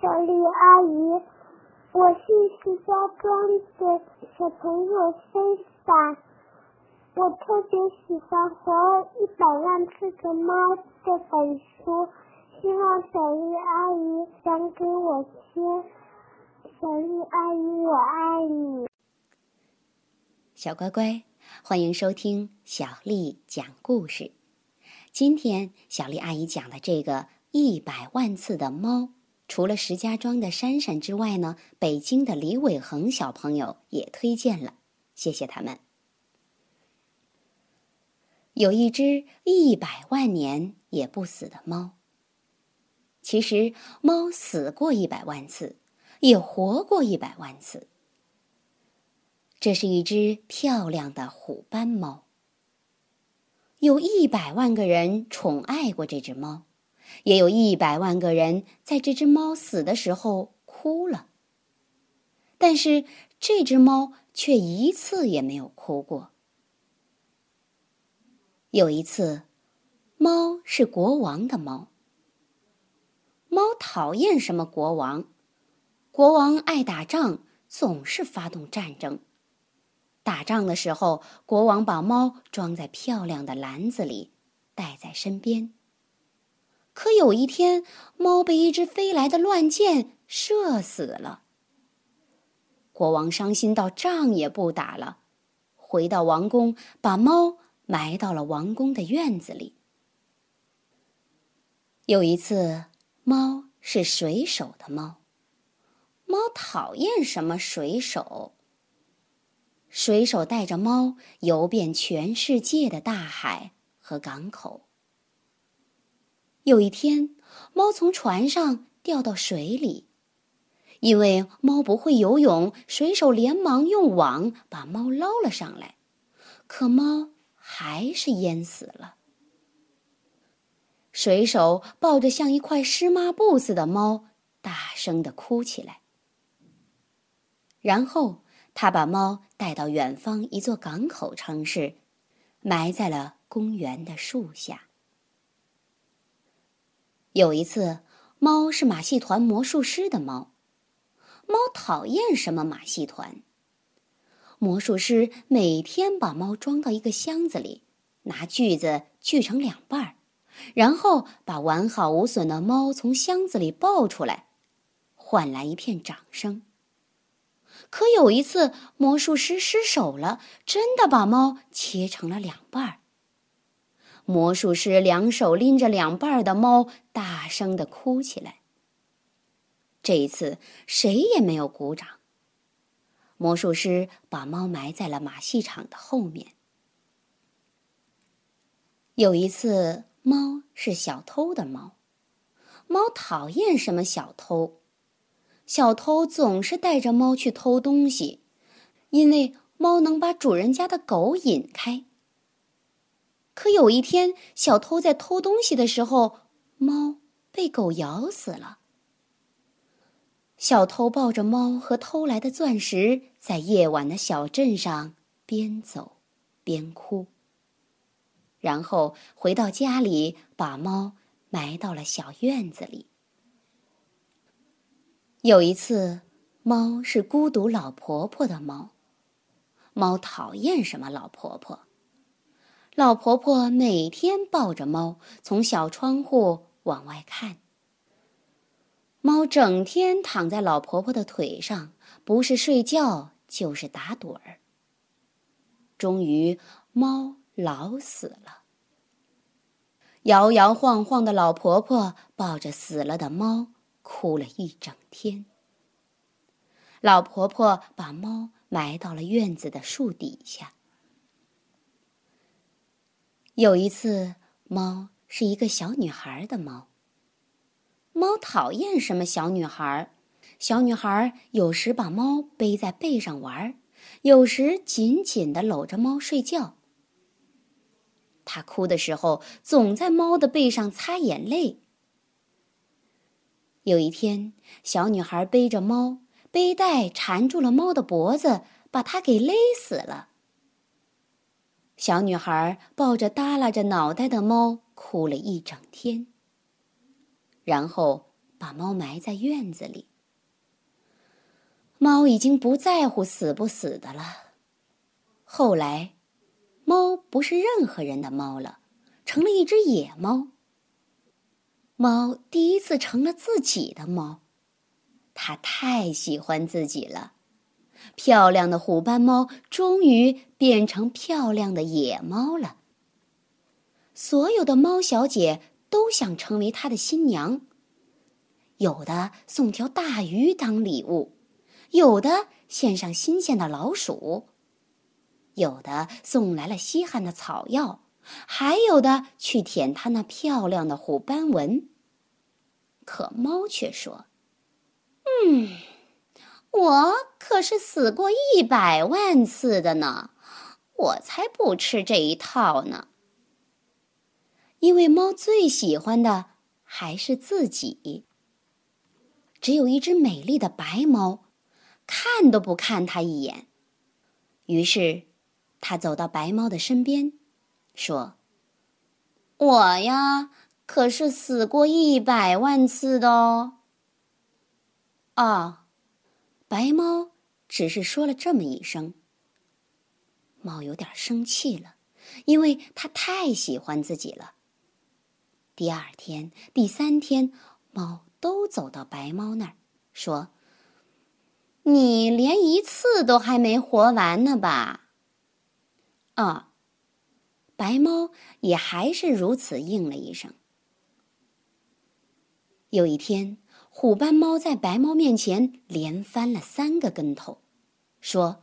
小丽阿姨，我是石家庄的小朋友森森，我特别喜欢《活一百万次的猫》这本书，希望小丽阿姨讲给我听。小丽阿姨，我爱你。小乖乖，欢迎收听小丽讲故事。今天小丽阿姨讲的这个一百万次的猫，除了石家庄的珊珊之外呢，北京的李伟恒小朋友也推荐了，谢谢他们。有一只一百万年也不死的猫。其实，猫死过一百万次，也活过一百万次。这是一只漂亮的虎斑猫。有一百万个人宠爱过这只猫，也有一百万个人在这只猫死的时候哭了。但是这只猫却一次也没有哭过。有一次，猫是国王的猫。猫讨厌什么国王？国王爱打仗，总是发动战争。打仗的时候，国王把猫装在漂亮的篮子里，带在身边。可有一天，猫被一只飞来的乱箭射死了。国王伤心到仗也不打了，回到王宫，把猫埋到了王宫的院子里。有一次，猫是水手的猫，猫讨厌什么水手？水手带着猫游遍全世界的大海和港口。有一天，猫从船上掉到水里，因为猫不会游泳，水手连忙用网把猫捞了上来，可猫还是淹死了。水手抱着像一块湿抹布似的猫，大声的哭起来，然后。他把猫带到远方一座港口城市，埋在了公园的树下。有一次，猫是马戏团魔术师的猫，猫讨厌什么马戏团。魔术师每天把猫装到一个箱子里，拿锯子锯成两半儿，然后把完好无损的猫从箱子里抱出来，换来一片掌声。可有一次，魔术师失手了，真的把猫切成了两半儿。魔术师两手拎着两半的猫，大声的哭起来。这一次，谁也没有鼓掌。魔术师把猫埋在了马戏场的后面。有一次，猫是小偷的猫，猫讨厌什么小偷。小偷总是带着猫去偷东西，因为猫能把主人家的狗引开。可有一天，小偷在偷东西的时候，猫被狗咬死了。小偷抱着猫和偷来的钻石，在夜晚的小镇上边走边哭，然后回到家里，把猫埋到了小院子里。有一次，猫是孤独老婆婆的猫。猫讨厌什么老婆婆？老婆婆每天抱着猫从小窗户往外看。猫整天躺在老婆婆的腿上，不是睡觉就是打盹儿。终于，猫老死了。摇摇晃晃的老婆婆抱着死了的猫。哭了一整天。老婆婆把猫埋到了院子的树底下。有一次，猫是一个小女孩的猫。猫讨厌什么小女孩？小女孩有时把猫背在背上玩，有时紧紧的搂着猫睡觉。她哭的时候，总在猫的背上擦眼泪。有一天，小女孩背着猫，背带缠住了猫的脖子，把它给勒死了。小女孩抱着耷拉着脑袋的猫，哭了一整天。然后，把猫埋在院子里。猫已经不在乎死不死的了。后来，猫不是任何人的猫了，成了一只野猫。猫第一次成了自己的猫，它太喜欢自己了。漂亮的虎斑猫终于变成漂亮的野猫了。所有的猫小姐都想成为它的新娘，有的送条大鱼当礼物，有的献上新鲜的老鼠，有的送来了稀罕的草药，还有的去舔它那漂亮的虎斑纹。可猫却说：“嗯，我可是死过一百万次的呢，我才不吃这一套呢。”因为猫最喜欢的还是自己。只有一只美丽的白猫，看都不看它一眼。于是，它走到白猫的身边，说：“我呀，可是死过一百万次的哦。”啊，白猫只是说了这么一声。猫有点生气了，因为它太喜欢自己了。第二天、第三天，猫都走到白猫那儿，说：“你连一次都还没活完呢吧？”啊，白猫也还是如此应了一声。有一天，虎斑猫在白猫面前连翻了三个跟头，说：“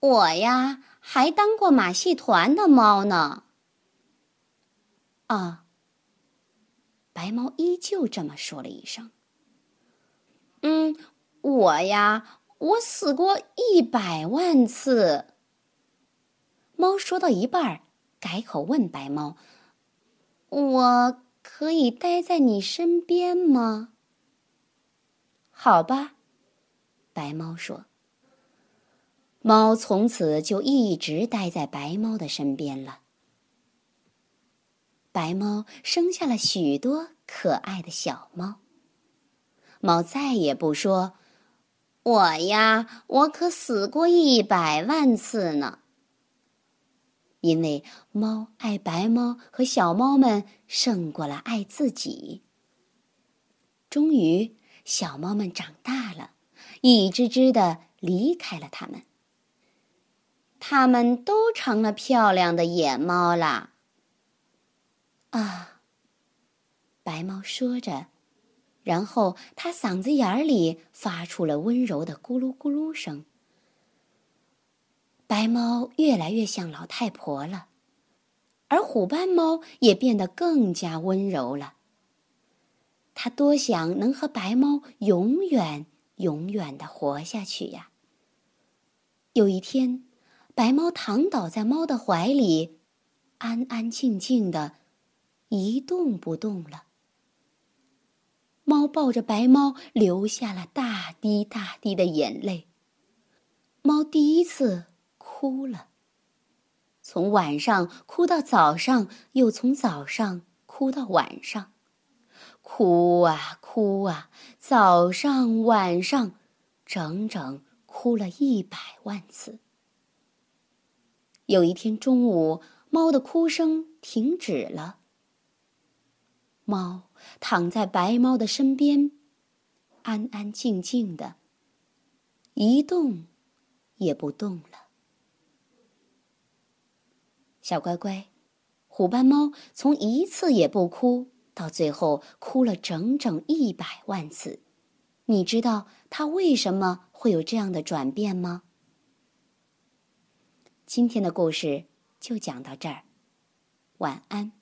我呀，还当过马戏团的猫呢。”啊。白猫依旧这么说了一声：“嗯，我呀，我死过一百万次。”猫说到一半儿，改口问白猫：“我可以待在你身边吗？”“好吧。”白猫说。猫从此就一直待在白猫的身边了。白猫生下了许多可爱的小猫。猫再也不说：“我呀，我可死过一百万次呢。”因为猫爱白猫和小猫们胜过了爱自己。终于，小猫们长大了，一只只的离开了它们。它们都成了漂亮的野猫啦。啊！白猫说着，然后它嗓子眼里发出了温柔的咕噜咕噜声。白猫越来越像老太婆了，而虎斑猫也变得更加温柔了。他多想能和白猫永远、永远的活下去呀！有一天，白猫躺倒在猫的怀里，安安静静的。一动不动了。猫抱着白猫，流下了大滴大滴的眼泪。猫第一次哭了，从晚上哭到早上，又从早上哭到晚上，哭啊哭啊，早上晚上，整整哭了一百万次。有一天中午，猫的哭声停止了。猫躺在白猫的身边，安安静静的，一动也不动了。小乖乖，虎斑猫从一次也不哭，到最后哭了整整一百万次。你知道他为什么会有这样的转变吗？今天的故事就讲到这儿，晚安。